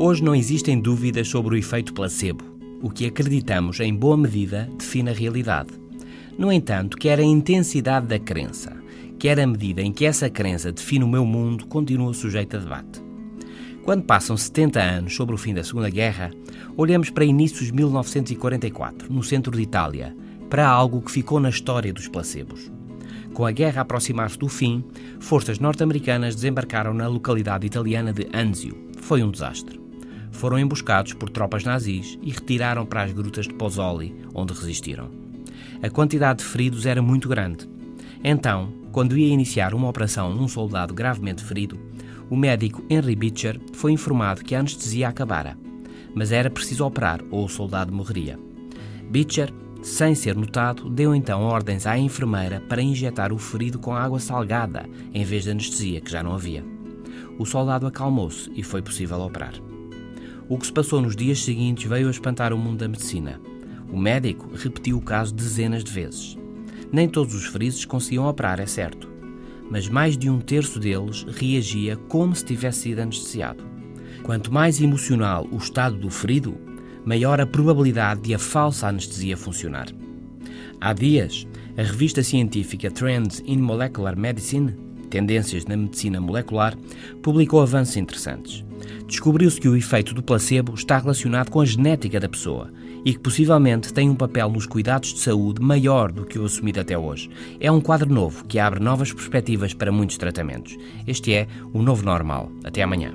Hoje não existem dúvidas sobre o efeito placebo. O que acreditamos, em boa medida, define a realidade. No entanto, quer a intensidade da crença, quer a medida em que essa crença define o meu mundo, continua sujeito a debate. Quando passam 70 anos sobre o fim da Segunda Guerra, olhamos para inícios de 1944, no centro de Itália, para algo que ficou na história dos placebos. Com a guerra a aproximar-se do fim, forças norte-americanas desembarcaram na localidade italiana de Anzio. Foi um desastre. Foram emboscados por tropas nazis e retiraram para as grutas de Pozzoli, onde resistiram. A quantidade de feridos era muito grande. Então, quando ia iniciar uma operação num soldado gravemente ferido, o médico Henry Beecher foi informado que a anestesia acabara, mas era preciso operar ou o soldado morreria. Beecher sem ser notado, deu então ordens à enfermeira para injetar o ferido com água salgada, em vez de anestesia, que já não havia. O soldado acalmou-se e foi possível operar. O que se passou nos dias seguintes veio a espantar o mundo da medicina. O médico repetiu o caso dezenas de vezes. Nem todos os feridos conseguiam operar, é certo, mas mais de um terço deles reagia como se tivesse sido anestesiado. Quanto mais emocional o estado do ferido, maior a probabilidade de a falsa anestesia funcionar. Há dias, a revista científica Trends in Molecular Medicine, Tendências na Medicina Molecular, publicou avanços interessantes. Descobriu-se que o efeito do placebo está relacionado com a genética da pessoa e que possivelmente tem um papel nos cuidados de saúde maior do que o assumido até hoje. É um quadro novo que abre novas perspectivas para muitos tratamentos. Este é o novo normal. Até amanhã.